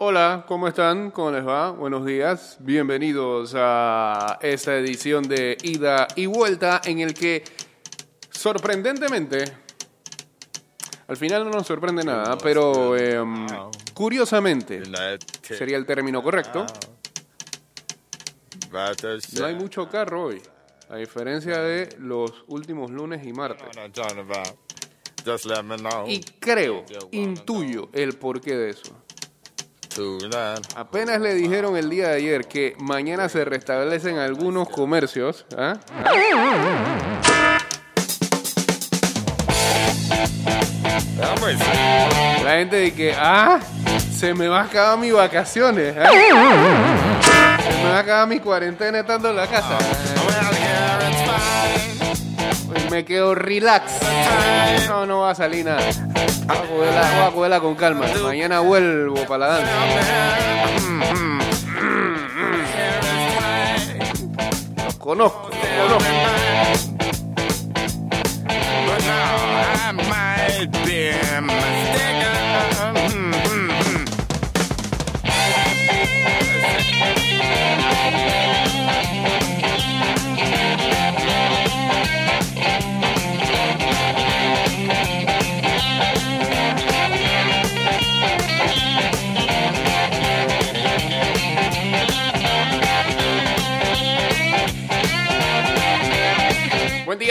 Hola, ¿cómo están? ¿Cómo les va? Buenos días. Bienvenidos a esta edición de Ida y Vuelta en el que sorprendentemente, al final no nos sorprende nada, pero em, curiosamente, sería el término correcto, no hay mucho carro hoy, a diferencia de los últimos lunes y martes. Y creo, intuyo el porqué de eso. Apenas le dijeron el día de ayer que mañana se restablecen algunos comercios. ¿ah? La gente dice que, ah, se me va a acabar mis vacaciones. ¿ah? Se me va a acabar mi cuarentena estando en la casa me quedo relax. No, no va a salir nada. Con calma. Mañana vuelvo para la danza. Los conozco, los conozco.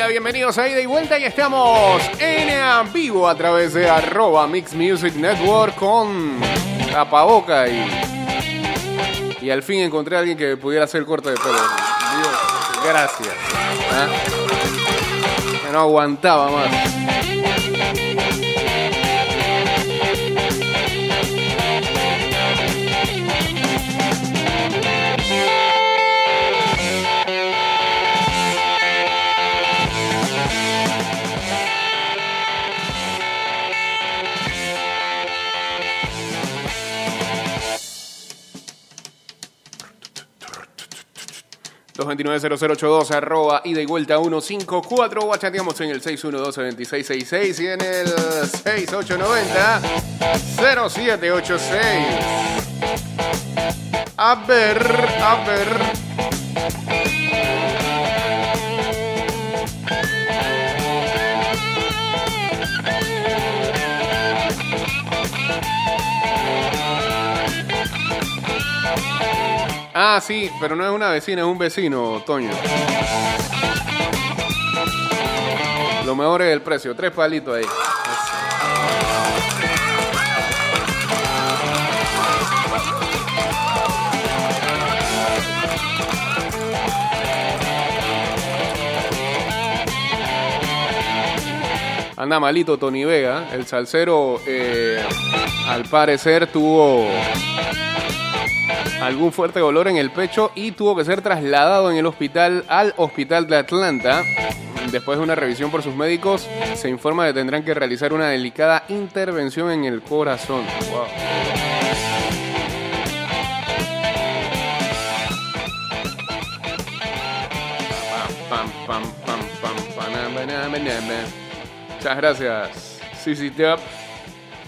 Bienvenidos a Ida y Vuelta y estamos en vivo a través de arroba Mix Music Network con tapaboca y, y al fin encontré a alguien que pudiera hacer corte de pelo. gracias. ¿ah? No aguantaba más. 229-0082, arroba ida y vuelta 154, o chateamos en el 612-2666 y en el 6890-0786. A ver, a ver. Ah, sí, pero no es una vecina, es un vecino, Toño. Lo mejor es el precio, tres palitos ahí. Anda malito Tony Vega, el salsero eh, al parecer tuvo algún fuerte dolor en el pecho y tuvo que ser trasladado en el hospital al hospital de Atlanta. Después de una revisión por sus médicos, se informa que tendrán que realizar una delicada intervención en el corazón. Muchas gracias. Sí, sí,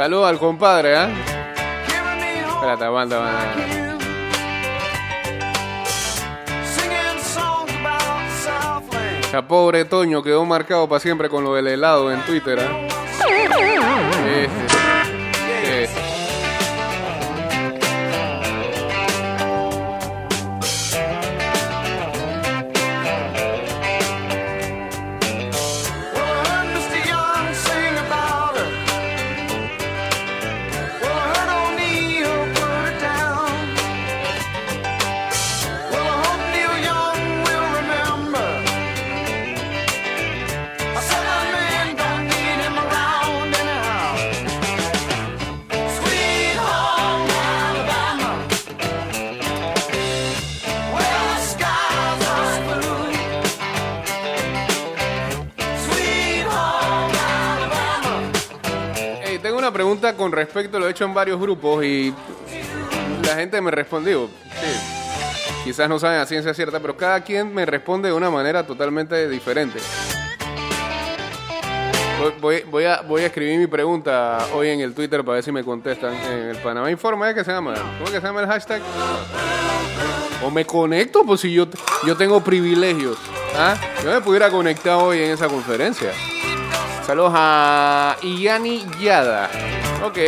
Saludos al compadre, ¿eh? Espérate, aguanta, aguanta. Ya pobre Toño quedó marcado para siempre con lo del helado en Twitter, ¿eh? una pregunta con respecto, lo he hecho en varios grupos y la gente me respondió. Quizás no saben a ciencia cierta, pero cada quien me responde de una manera totalmente diferente. Voy, a, escribir mi pregunta hoy en el Twitter para ver si me contestan. En el Panamá Informa, ¿eh? ¿qué se llama? ¿Cómo que se llama el hashtag? O me conecto, pues si yo, yo tengo privilegios. ¿ah? Yo me pudiera conectar hoy en esa conferencia. Saludos a Iani Yada. Ok.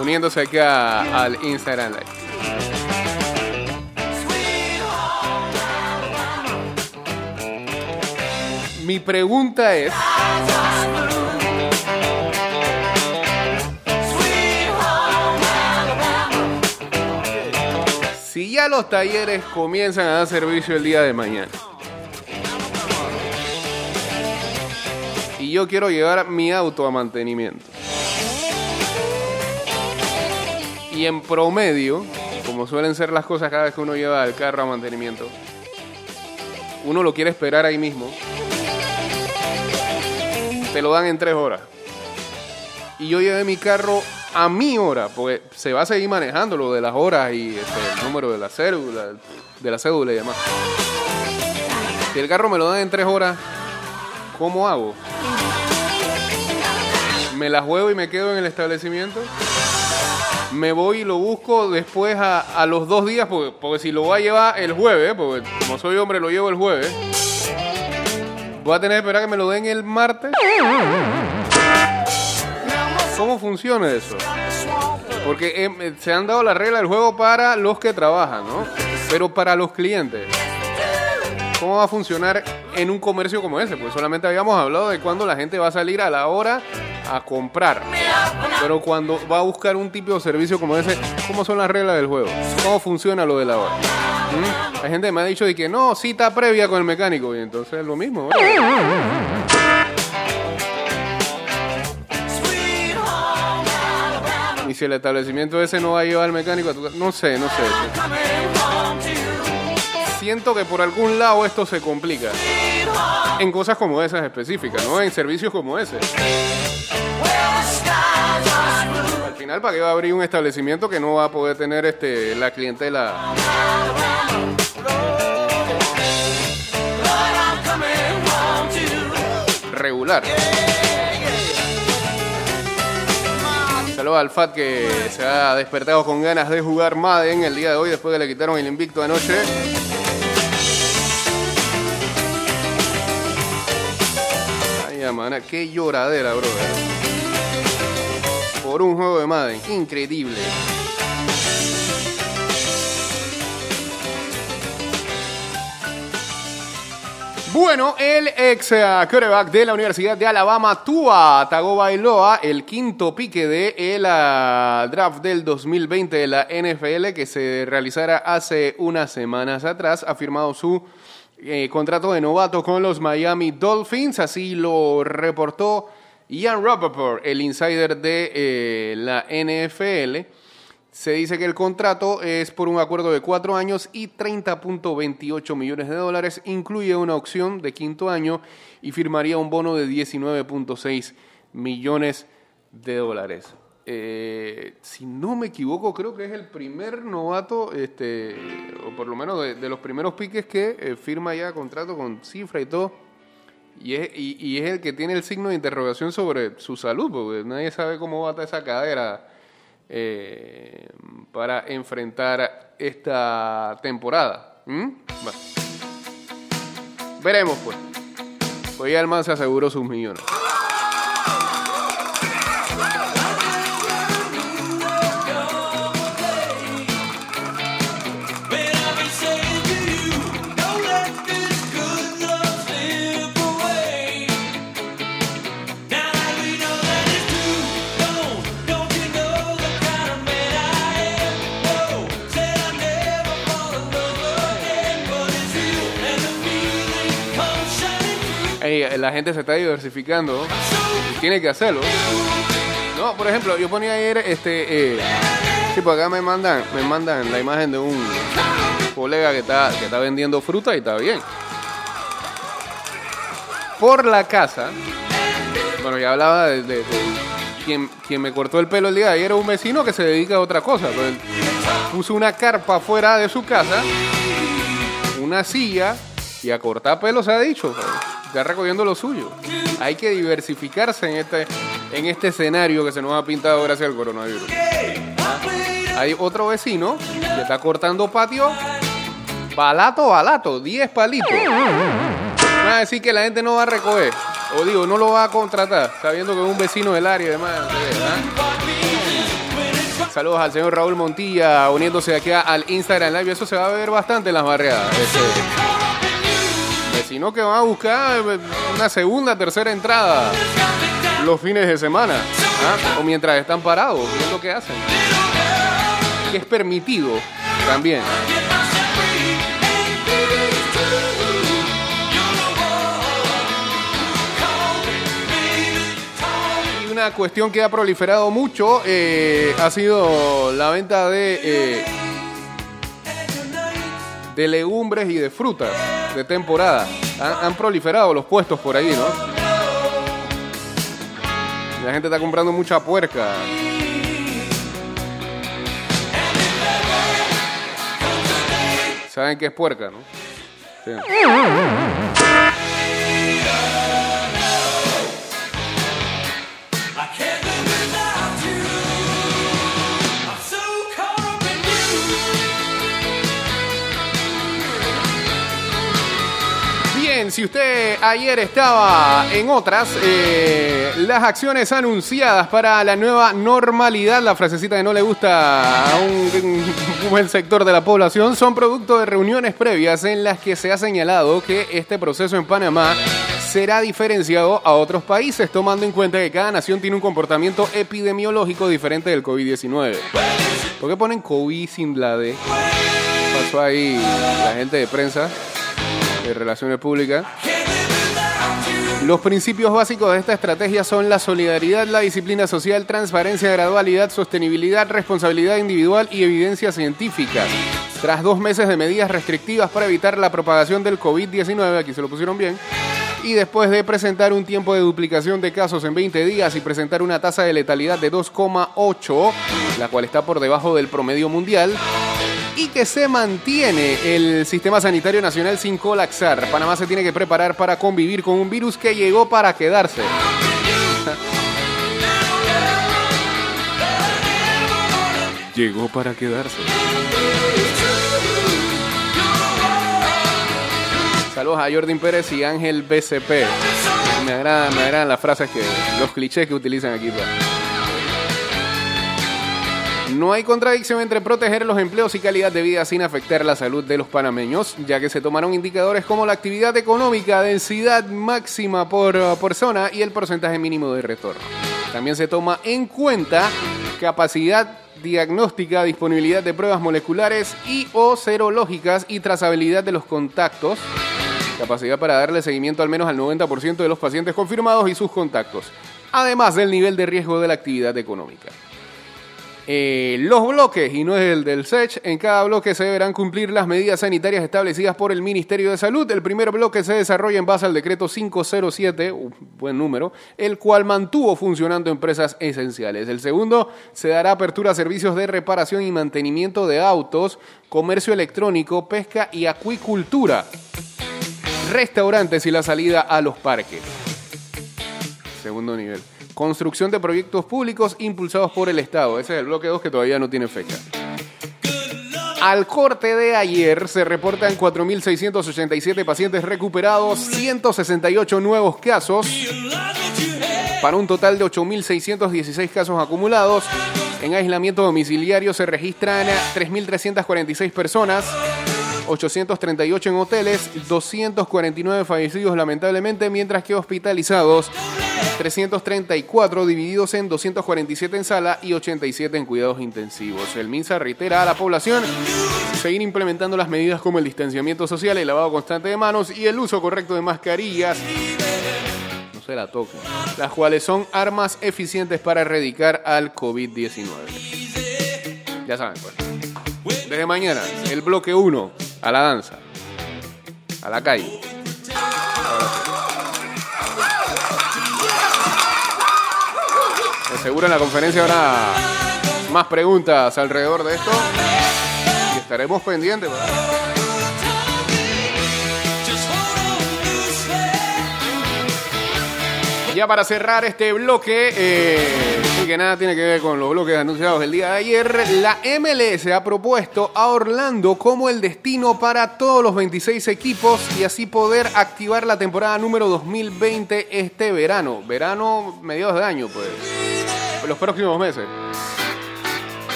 Uniéndose acá al Instagram Live. Mi pregunta es... Si ya los talleres comienzan a dar servicio el día de mañana. Y yo quiero llevar mi auto a mantenimiento. Y en promedio, como suelen ser las cosas cada vez que uno lleva el carro a mantenimiento, uno lo quiere esperar ahí mismo. Te lo dan en tres horas. Y yo llevé mi carro a mi hora, porque se va a seguir manejando lo de las horas y este, el número de la cédula, de la cédula y demás. Si el carro me lo dan en tres horas, ¿cómo hago? ¿Me la juego y me quedo en el establecimiento? me voy y lo busco después a, los dos días, porque, porque, si lo voy a llevar el jueves, porque como soy hombre lo llevo el jueves, voy a tener que esperar que me lo den el martes. ¿Cómo funciona eso? Porque eh, se han dado la regla del juego para los que trabajan, ¿no? Pero para los clientes. ¿Cómo va a funcionar en un comercio como ese? Pues solamente habíamos hablado de cuando la gente va a salir a la hora a comprar. Pero cuando va a buscar un tipo de servicio como ese, ¿cómo son las reglas del juego? ¿Cómo funciona lo de la hora? ¿Mm? Hay gente que me ha dicho de que no, cita previa con el mecánico. Y entonces es lo mismo. Y si el establecimiento ese no va a llevar al mecánico, no sé, no sé. Siento que por algún lado esto se complica. En cosas como esas específicas, ¿no? En servicios como ese. Al final, ¿para qué va a abrir un establecimiento que no va a poder tener este, la clientela? Regular. Saludos al FAT que se ha despertado con ganas de jugar Madden el día de hoy después que le quitaron el invicto anoche. Ay, mana, qué lloradera, brother por un juego de Madden. Increíble. Bueno, el ex eh, quarterback de la Universidad de Alabama, Tua Tagovailoa, el quinto pique de el ah, draft del 2020 de la NFL que se realizara hace unas semanas atrás, ha firmado su eh, contrato de novato con los Miami Dolphins, así lo reportó Ian Rappaport, el insider de eh, la NFL, se dice que el contrato es por un acuerdo de cuatro años y 30.28 millones de dólares. Incluye una opción de quinto año y firmaría un bono de 19.6 millones de dólares. Eh, si no me equivoco, creo que es el primer novato, este, o por lo menos de, los primeros piques que eh, firma ya contrato con cifra y todo y es, y, es el que tiene el signo de interrogación sobre su salud, porque nadie sabe cómo va a estar esa cadera eh, para enfrentar esta temporada. ¿Mm? Veremos, pues. Hoy el man se aseguró sus millones. La gente se está diversificando tiene que hacerlo. No, por ejemplo, yo ponía ayer, este, eh, sí, pues acá me mandan, me mandan la imagen de un colega que está, que está vendiendo fruta y está bien. Por la casa, bueno, ya hablaba de, quien, quien me cortó el pelo el día de ayer era un vecino que se dedica a otra cosa. Pues, puso una carpa fuera de su casa, una silla y a cortar pelo se ha dicho. Pues, está recogiendo lo suyo. Hay que diversificarse en este, en este escenario que se nos ha pintado gracias al coronavirus. Hay otro vecino que está cortando patio, balato, balato, 10 palitos. Va a decir que la gente no va a recoger. O digo, no lo va a contratar, sabiendo que es un vecino del área y demás. Saludos al señor Raúl Montilla uniéndose aquí al Instagram Live. Eso se va a ver bastante en las barriadas. Este, vecino que va a buscar una segunda, tercera entrada los fines de semana. ¿ah? O mientras están parados, es lo que hacen. Que es permitido también. una cuestión que ha proliferado mucho eh, ha sido la venta de, eh, de legumbres y de frutas de temporada. Han, proliferado los puestos por ahí, ¿no? La gente está comprando mucha puerca. ¿Saben qué es puerca, no? Si usted ayer estaba en otras, eh, las acciones anunciadas para la nueva normalidad, la frasecita que no le gusta a un, buen sector de la población, son producto de reuniones previas en las que se ha señalado que este proceso en Panamá será diferenciado a otros países, tomando en cuenta que cada nación tiene un comportamiento epidemiológico diferente del COVID-19. ¿Por qué ponen COVID sin la D? Pasó ahí la gente de prensa de Relaciones Públicas. Los principios básicos de esta estrategia son la solidaridad, la disciplina social, transparencia, gradualidad, sostenibilidad, responsabilidad individual y evidencia científica. Tras dos meses de medidas restrictivas para evitar la propagación del COVID-19, aquí se lo pusieron bien, y después de presentar un tiempo de duplicación de casos en 20 días y presentar una tasa de letalidad de 2,8, la cual está por debajo del promedio mundial, y que se mantiene el sistema sanitario nacional sin colapsar. Panamá se tiene que preparar para convivir con un virus que llegó para quedarse. llegó para quedarse. Saludos a Jordan Pérez y Ángel BCP. Me agradan, me agradan las frases que, los clichés que utilizan aquí. No hay contradicción entre proteger los empleos y calidad de vida sin afectar la salud de los panameños, ya que se tomaron indicadores como la actividad económica, densidad máxima por persona y el porcentaje mínimo de retorno. También se toma en cuenta capacidad diagnóstica, disponibilidad de pruebas moleculares y o serológicas y trazabilidad de los contactos, capacidad para darle seguimiento al menos al 90% de los pacientes confirmados y sus contactos, además del nivel de riesgo de la actividad económica. Eh, los bloques, y no es el del SECH, en cada bloque se deberán cumplir las medidas sanitarias establecidas por el Ministerio de Salud. El primer bloque se desarrolla en base al decreto 507, un buen número, el cual mantuvo funcionando empresas esenciales. El segundo se dará apertura a servicios de reparación y mantenimiento de autos, comercio electrónico, pesca y acuicultura, restaurantes y la salida a los parques. Segundo nivel. Construcción de proyectos públicos impulsados por el Estado. Ese es el bloque 2 que todavía no tiene fecha. Al corte de ayer se reportan 4.687 pacientes recuperados, 168 nuevos casos, para un total de 8.616 casos acumulados. En aislamiento domiciliario se registran 3.346 personas, 838 en hoteles, 249 fallecidos lamentablemente, mientras que hospitalizados 334 divididos en 247 en sala y 87 en cuidados intensivos. El MINSA reitera a la población seguir implementando las medidas como el distanciamiento social, el lavado constante de manos y el uso correcto de mascarillas. No se la toquen. Las cuales son armas eficientes para erradicar al COVID-19. Ya saben. Pues. Desde mañana, el bloque 1 a la danza, a la calle. Seguro en la conferencia habrá más preguntas alrededor de esto y estaremos pendientes. Ya para cerrar este bloque, eh, que nada tiene que ver con los bloques anunciados el día de ayer, la MLS ha propuesto a Orlando como el destino para todos los 26 equipos y así poder activar la temporada número 2020 este verano. Verano, mediados de año, pues. Los próximos meses.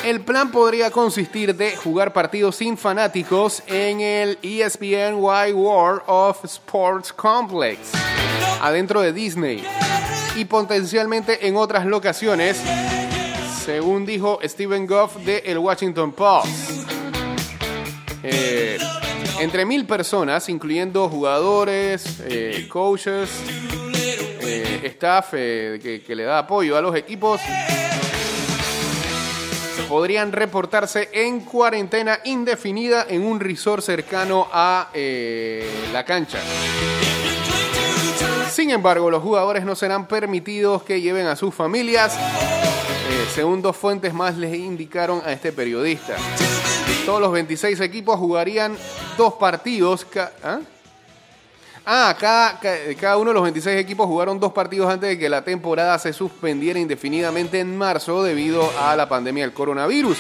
El plan podría consistir de jugar partidos sin fanáticos en el ESPN Wide World of Sports Complex, adentro de Disney, y potencialmente en otras locaciones, según dijo Steven Goff de El Washington Post. Eh, entre mil personas, incluyendo jugadores, eh, coaches, eh, staff que, que le da apoyo a los equipos, podrían reportarse en cuarentena indefinida en un resort cercano a eh, la cancha. Sin embargo, los jugadores no serán permitidos que lleven a sus familias, eh, según dos fuentes más les indicaron a este periodista. Todos los 26 equipos jugarían dos partidos. ¿ah? Ah, cada, cada, uno de los 26 equipos jugaron dos partidos antes de que la temporada se suspendiera indefinidamente en marzo debido a la pandemia del coronavirus.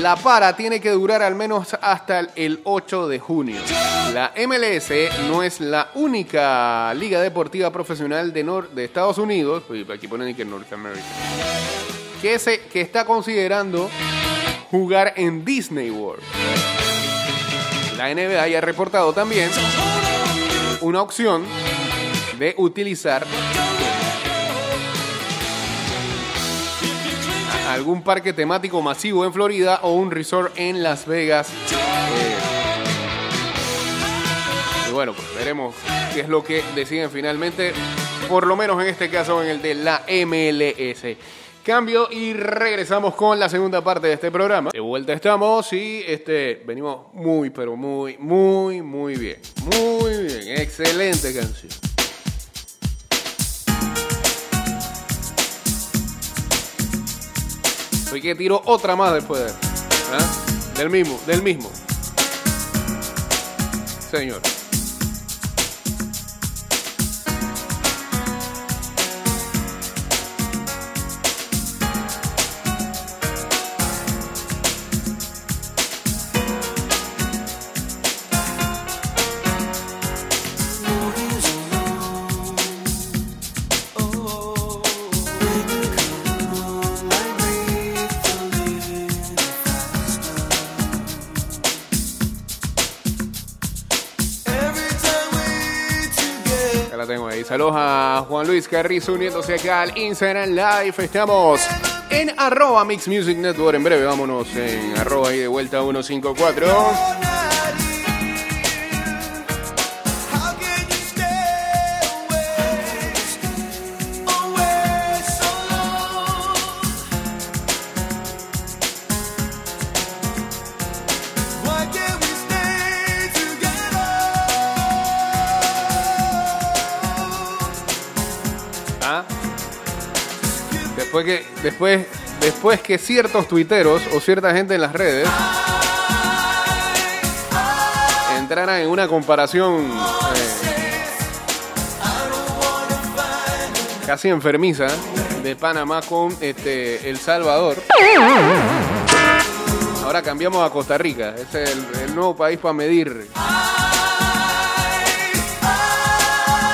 La para tiene que durar al menos hasta el 8 de junio. La MLS no es la única liga deportiva profesional de, de Estados Unidos, aquí ponen que Norteamérica, que, se, que está considerando jugar en Disney World. La NBA ya ha reportado también una opción de utilizar algún parque temático masivo en Florida o un resort en Las Vegas. Eh, y bueno, pues veremos qué es lo que deciden finalmente, por lo menos en este caso en el de la MLS. Cambio y regresamos con la segunda parte de este programa. De vuelta estamos y este venimos muy, pero muy, muy, muy bien. Muy bien. Excelente canción. Soy que tiro otra más después de ¿Ah? Del mismo, del mismo. Señor. Saludos a Juan Luis Carrizo uniéndose acá al Instagram Live. Estamos en arroba Mix Music Network. En breve vámonos en arroba y de vuelta 154. Después que, después, después que ciertos tuiteros o cierta gente en las redes entraran en una comparación eh, casi enfermiza de Panamá con este, El Salvador. Ahora cambiamos a Costa Rica. Es el, el nuevo país para medir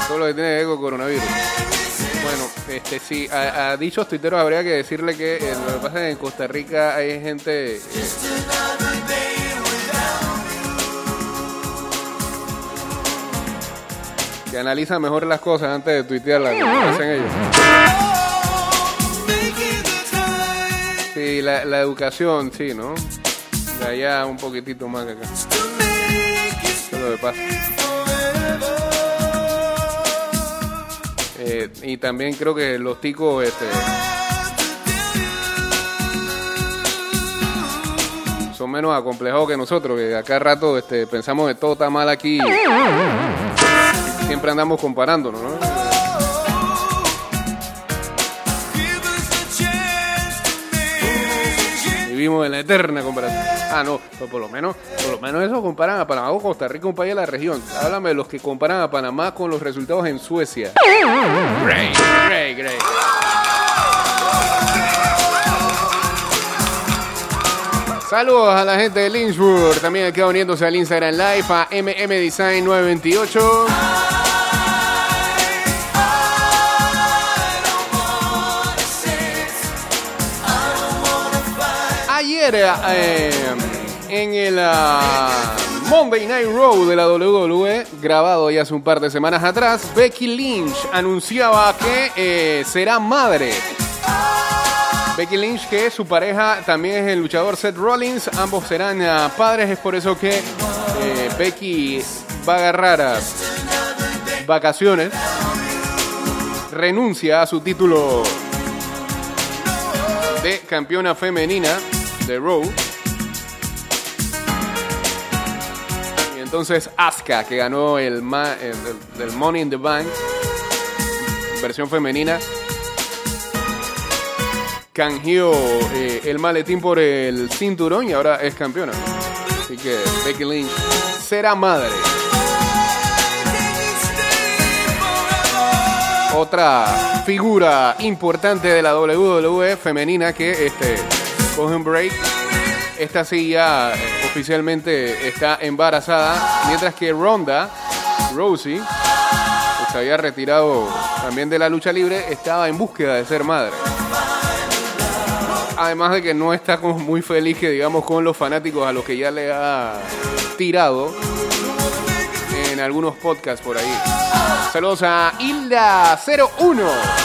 todo lo que tiene que ver con coronavirus. Este sí, a, dichos tuiteros habría que decirle que eh, lo que pasa es que en Costa Rica hay gente eh, que analiza mejor las cosas antes de tuitearlas, como hacen ellos. Sí, la, la educación, sí, ¿no? De allá un poquitito más que acá. Eso es lo que pasa. Y también creo que los ticos este, son menos acomplejados que nosotros, que acá rato este, pensamos que todo está mal aquí. Siempre andamos comparándonos, ¿no? Vivimos en la eterna comparación. Ah, no, pues por lo menos, por lo menos eso comparan a Panamá o Costa Rica, un país de la región. Háblame de los que comparan a Panamá con los resultados en Suecia. Great, great, great. Saludos a la gente de Lynchburg, también aquí uniéndose al Instagram Live a MM Design 928. Eh, en el ah, Monday Night Raw de la WWE, grabado ya hace un par de semanas atrás, Becky Lynch anunciaba que eh, será madre. Becky Lynch, que su pareja también es el luchador Seth Rollins, ambos serán ah, padres, es por eso que eh, Becky va a agarrar a vacaciones, renuncia a su título de campeona femenina de Raw. Y entonces Asuka, que ganó el, ma- el- el- Money in the Bank, versión femenina, canjeó eh, el maletín por el cinturón y ahora es campeona. Así que Becky Lynch será madre. Otra figura importante de la WWE femenina que este, esta sí ya oficialmente está embarazada, mientras que Ronda, Rosie, que se había retirado también de la lucha libre, estaba en búsqueda de ser madre. Además de que no está como muy feliz que digamos con los fanáticos a los que ya le ha tirado en algunos podcasts por ahí. Saludos a Hilda 01.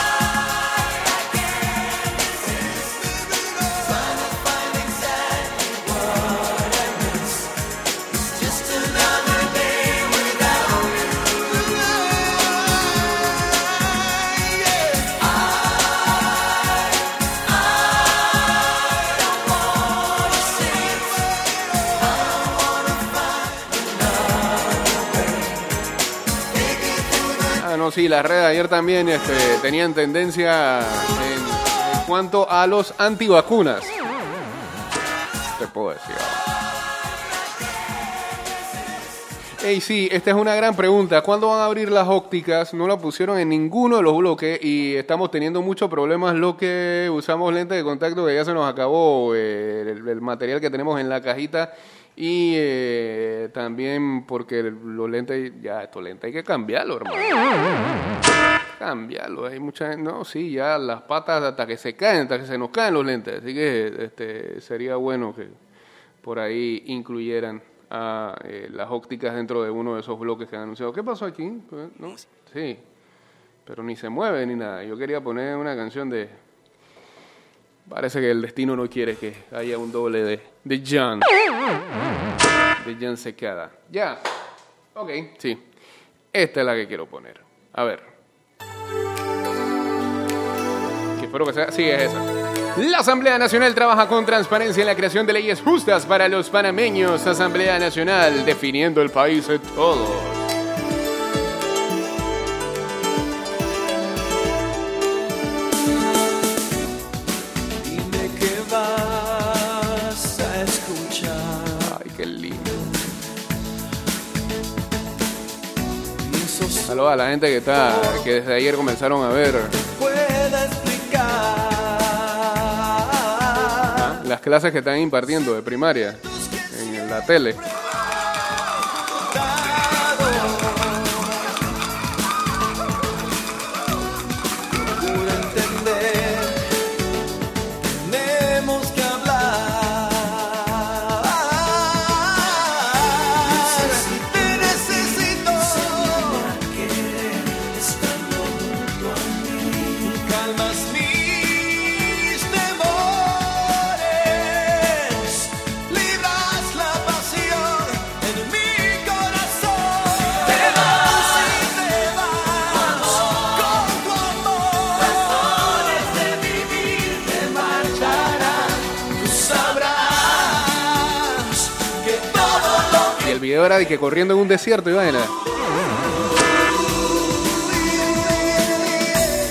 Sí, las redes ayer también este, tenían tendencia en, cuanto a los antivacunas. Te puedo decir. Ey, sí, esta es una gran pregunta. ¿Cuándo van a abrir las ópticas? No la pusieron en ninguno de los bloques y estamos teniendo muchos problemas lo que usamos lentes de contacto que ya se nos acabó eh, el material que tenemos en la cajita y eh, también porque los lentes, ya estos lentes hay que cambiarlo, hermano. Cambiarlo, hay mucha gente, no, sí, ya las patas hasta que se caen, hasta que se nos caen los lentes, así que este, sería bueno que por ahí incluyeran a eh, las ópticas dentro de uno de esos bloques que han anunciado. ¿Qué pasó aquí? Pues, ¿No? Sí, pero ni se mueve ni nada. Yo quería poner una canción de... Parece que el destino no quiere que haya un doble de, de John. De John Secada. Ya. Ok, sí. Esta es la que quiero poner. A ver. Que espero que sea... Sí, es esa. La Asamblea Nacional trabaja con transparencia en la creación de leyes justas para los panameños. Asamblea Nacional definiendo el país de todos. Sos Saludos a la gente que está, que desde ayer comenzaron a ver pueda explicar. ¿ah? las clases que están impartiendo de primaria en la tele. Y era de que corriendo en un desierto y vaina.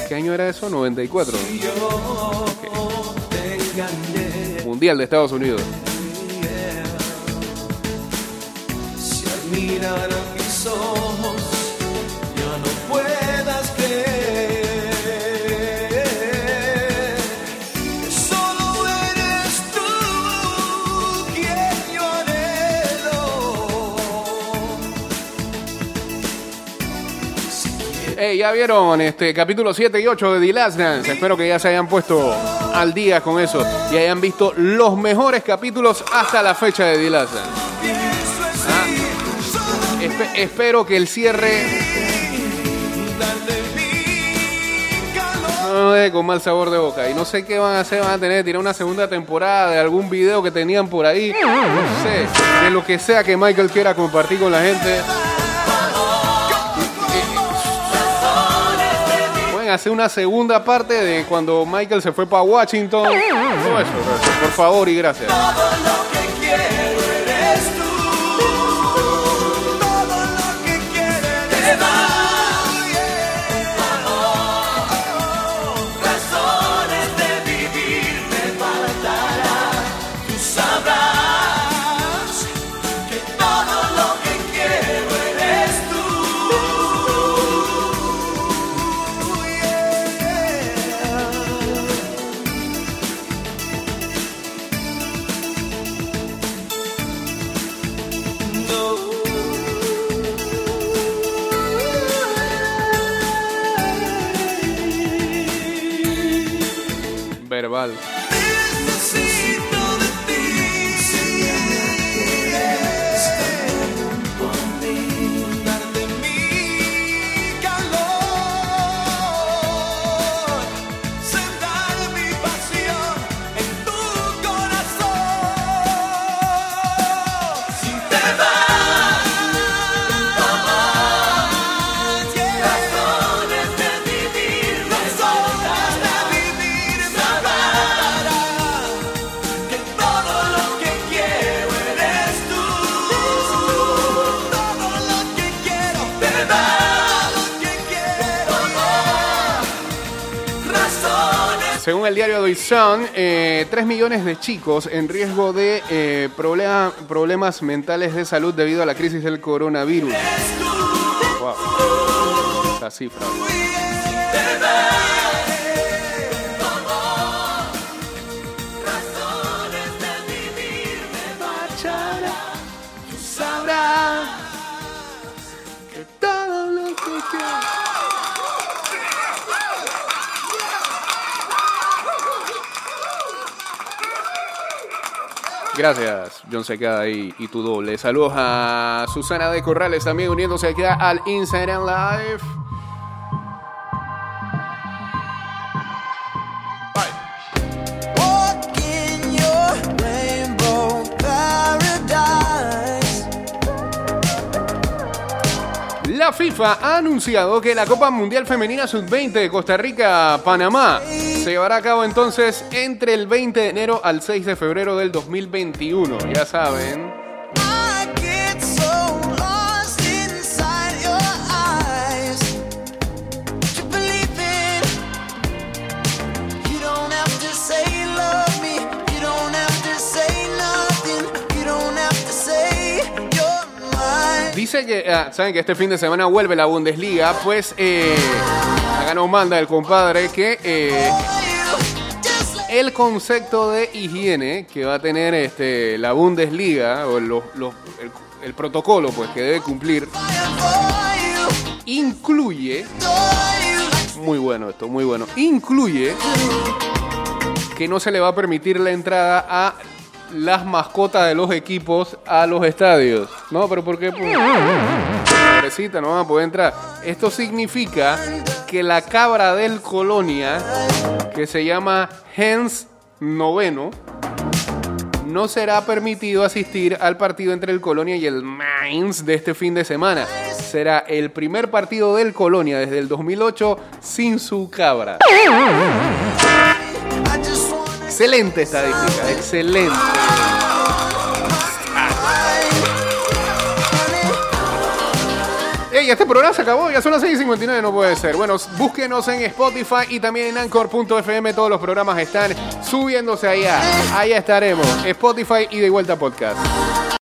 ¿Qué año era eso? 94. yo te engañé. mundial de Estados Unidos. Hey, ya vieron este capítulo 7 y 8 de The Last Dance. Espero que ya se hayan puesto al día con eso y hayan visto los mejores capítulos hasta la fecha de The Last Dance. Espe- espero que el cierre con mal sabor de boca. Y no sé qué van a hacer, van a tener que tirar una segunda temporada de algún video que tenían por ahí. No sé, de lo que sea que Michael quiera compartir con la gente. Pueden hacer una segunda parte de cuando Michael se fue para Washington. Por favor y gracias. Según el diario The Sun, eh, 3 millones de chicos en riesgo de eh, problema- problemas mentales de salud debido a la crisis del coronavirus. Wow. Esa cifra. Gracias, John Secada y, y tu doble. Saludos a Susana de Corrales también uniéndose aquí al Instagram Live. La FIFA ha anunciado que la Copa Mundial Femenina Sub-20 de Costa Rica-Panamá se llevará a cabo entonces entre el 20 de enero al 6 de febrero del 2021. Ya saben. Dice que, ah, saben que este fin de semana vuelve la Bundesliga, pues eh, acá nos manda el compadre que eh, el concepto de higiene que va a tener este, la Bundesliga o el, protocolo pues que debe cumplir incluye muy bueno esto muy bueno incluye que no se le va a permitir la entrada a las mascotas de los equipos a los estadios no pero por qué pobrecita no van a poder entrar. Esto significa que la cabra del Colonia que se llama Hens noveno no será permitido asistir al partido entre el Colonia y el Mainz de este fin de semana. Será el primer partido del Colonia desde el 2008 sin su cabra. Excelente estadística, excelente. Ey, este programa se acabó, ya son las 6.59, no puede ser. Bueno, búsquenos en Spotify y también en Anchor.fm, todos los programas están subiéndose allá. Ahí estaremos. Spotify y de vuelta podcast.